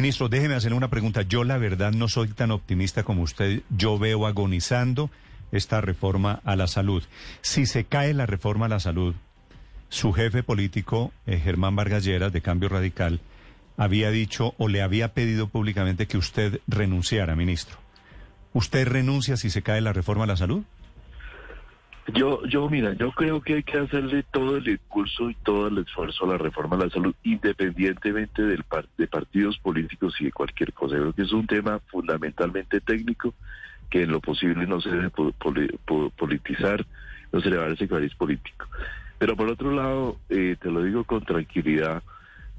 Ministro, déjeme hacerle una pregunta. Yo, la verdad, no soy tan optimista como usted. Yo veo agonizando esta reforma a la salud. Si se cae la reforma a la salud, su jefe político, eh, Germán Vargas Lleras, de Cambio Radical, había dicho o le había pedido públicamente que usted renunciara, ministro. ¿Usted renuncia si se cae la reforma a la salud? Yo, yo, mira, yo creo que hay que hacerle todo el impulso y todo el esfuerzo a la reforma a la salud, independientemente del de partidos políticos y de cualquier cosa. Creo que es un tema fundamentalmente técnico que en lo posible no se debe politizar, no se le va a dar ese cariz político. Pero por otro lado, eh, te lo digo con tranquilidad,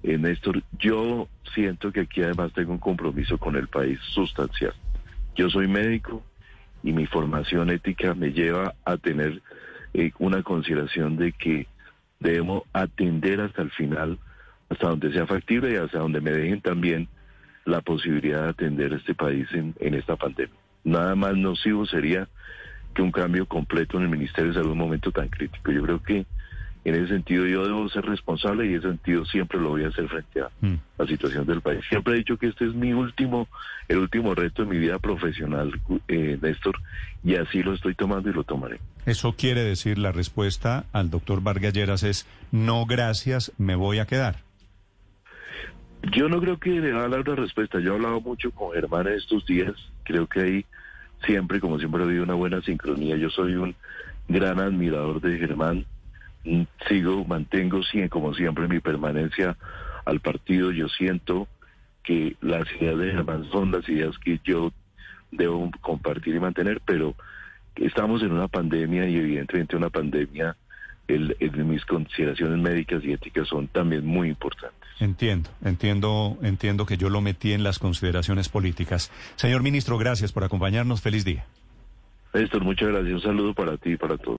eh, Néstor, yo siento que aquí además tengo un compromiso con el país sustancial. Yo soy médico y mi formación ética me lleva a tener eh, una consideración de que debemos atender hasta el final, hasta donde sea factible y hasta donde me dejen también la posibilidad de atender este país en, en esta pandemia. Nada más nocivo sería que un cambio completo en el Ministerio de Salud en un momento tan crítico. Yo creo que en ese sentido yo debo ser responsable y en ese sentido siempre lo voy a hacer frente a mm. la situación del país. Siempre he dicho que este es mi último, el último reto de mi vida profesional, eh, Néstor, y así lo estoy tomando y lo tomaré. Eso quiere decir la respuesta al doctor Vargas Lleras es no gracias, me voy a quedar. Yo no creo que le va a dar una respuesta. Yo he hablado mucho con Germán estos días. Creo que ahí siempre, como siempre, ha habido una buena sincronía. Yo soy un gran admirador de Germán sigo, mantengo como siempre mi permanencia al partido. Yo siento que las ideas de Germán son las ideas que yo debo compartir y mantener, pero estamos en una pandemia y evidentemente una pandemia, el, mis consideraciones médicas y éticas son también muy importantes. Entiendo, entiendo, entiendo que yo lo metí en las consideraciones políticas. Señor ministro, gracias por acompañarnos. Feliz día. Néstor, muchas gracias. Un saludo para ti y para todos.